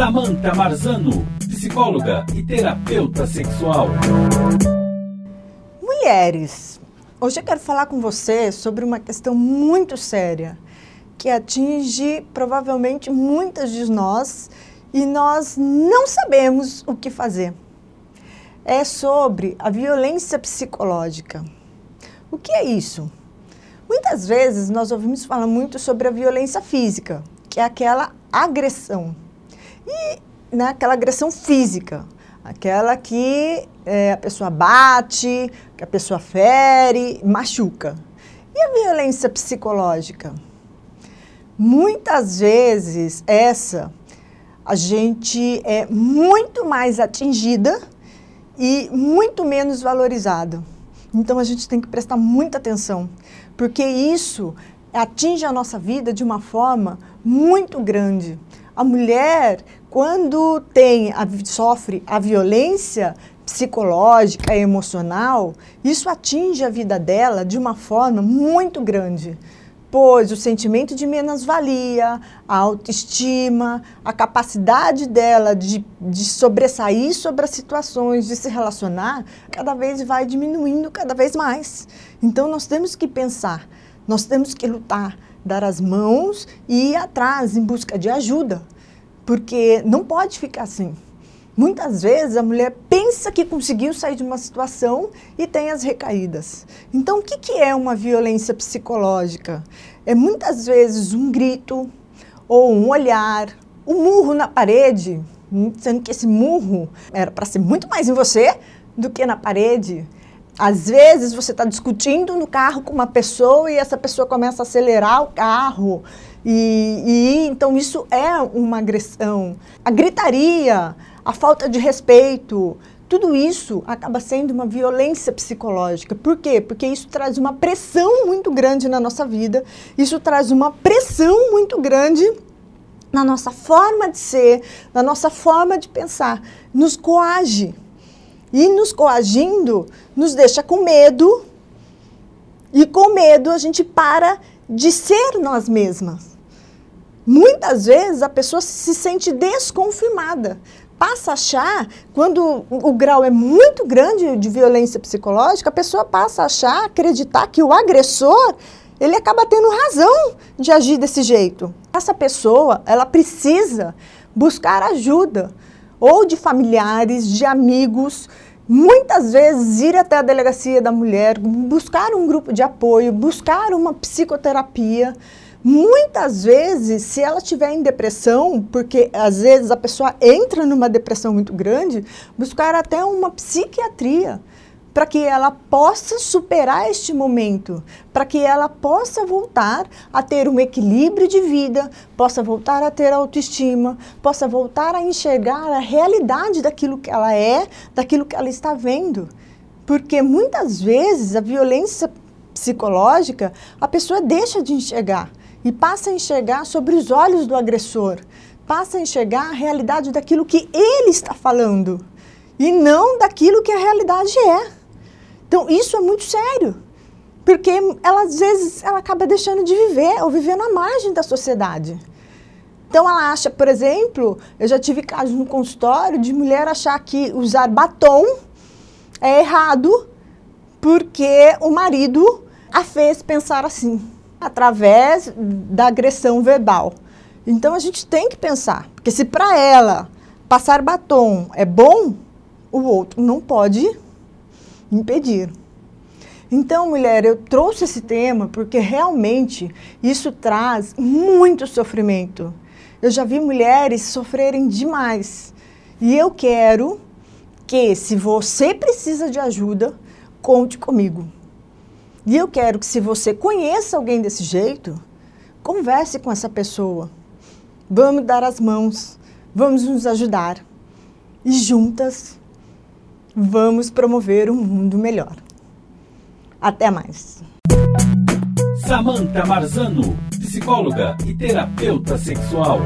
Samantha Marzano, psicóloga e terapeuta sexual. Mulheres, hoje eu quero falar com você sobre uma questão muito séria que atinge provavelmente muitas de nós e nós não sabemos o que fazer. É sobre a violência psicológica. O que é isso? Muitas vezes nós ouvimos falar muito sobre a violência física, que é aquela agressão. E né, aquela agressão física, aquela que é, a pessoa bate, que a pessoa fere, machuca. E a violência psicológica? Muitas vezes essa a gente é muito mais atingida e muito menos valorizada. Então a gente tem que prestar muita atenção, porque isso atinge a nossa vida de uma forma muito grande. A mulher, quando tem a, sofre a violência psicológica e emocional, isso atinge a vida dela de uma forma muito grande pois o sentimento de menos-valia, a autoestima, a capacidade dela de, de sobressair sobre as situações, de se relacionar, cada vez vai diminuindo cada vez mais. Então nós temos que pensar, nós temos que lutar, dar as mãos e ir atrás em busca de ajuda, porque não pode ficar assim. Muitas vezes a mulher pensa que conseguiu sair de uma situação e tem as recaídas. Então, o que, que é uma violência psicológica? É muitas vezes um grito ou um olhar, um murro na parede, sendo que esse murro era para ser muito mais em você do que na parede. Às vezes você está discutindo no carro com uma pessoa e essa pessoa começa a acelerar o carro. E, e então isso é uma agressão. A gritaria, a falta de respeito, tudo isso acaba sendo uma violência psicológica. Por quê? Porque isso traz uma pressão muito grande na nossa vida, isso traz uma pressão muito grande na nossa forma de ser, na nossa forma de pensar, nos coage. E nos coagindo, nos deixa com medo, e com medo a gente para de ser nós mesmas. Muitas vezes a pessoa se sente desconfirmada, passa a achar, quando o grau é muito grande de violência psicológica, a pessoa passa a achar, acreditar que o agressor, ele acaba tendo razão de agir desse jeito. Essa pessoa, ela precisa buscar ajuda, ou de familiares, de amigos, muitas vezes ir até a delegacia da mulher, buscar um grupo de apoio, buscar uma psicoterapia, Muitas vezes, se ela estiver em depressão, porque às vezes a pessoa entra numa depressão muito grande, buscar até uma psiquiatria para que ela possa superar este momento, para que ela possa voltar a ter um equilíbrio de vida, possa voltar a ter autoestima, possa voltar a enxergar a realidade daquilo que ela é, daquilo que ela está vendo. Porque muitas vezes a violência psicológica, a pessoa deixa de enxergar e passa a enxergar sobre os olhos do agressor, passa a enxergar a realidade daquilo que ele está falando e não daquilo que a realidade é. Então, isso é muito sério, porque ela às vezes ela acaba deixando de viver ou vivendo à margem da sociedade. Então ela acha, por exemplo, eu já tive casos no consultório de mulher achar que usar batom é errado porque o marido a fez pensar assim através da agressão verbal. Então a gente tem que pensar, porque se para ela passar batom é bom, o outro não pode impedir. Então, mulher, eu trouxe esse tema porque realmente isso traz muito sofrimento. Eu já vi mulheres sofrerem demais. E eu quero que, se você precisa de ajuda, conte comigo. E eu quero que, se você conheça alguém desse jeito, converse com essa pessoa. Vamos dar as mãos, vamos nos ajudar. E juntas, vamos promover um mundo melhor. Até mais. Samantha Marzano, psicóloga e terapeuta sexual.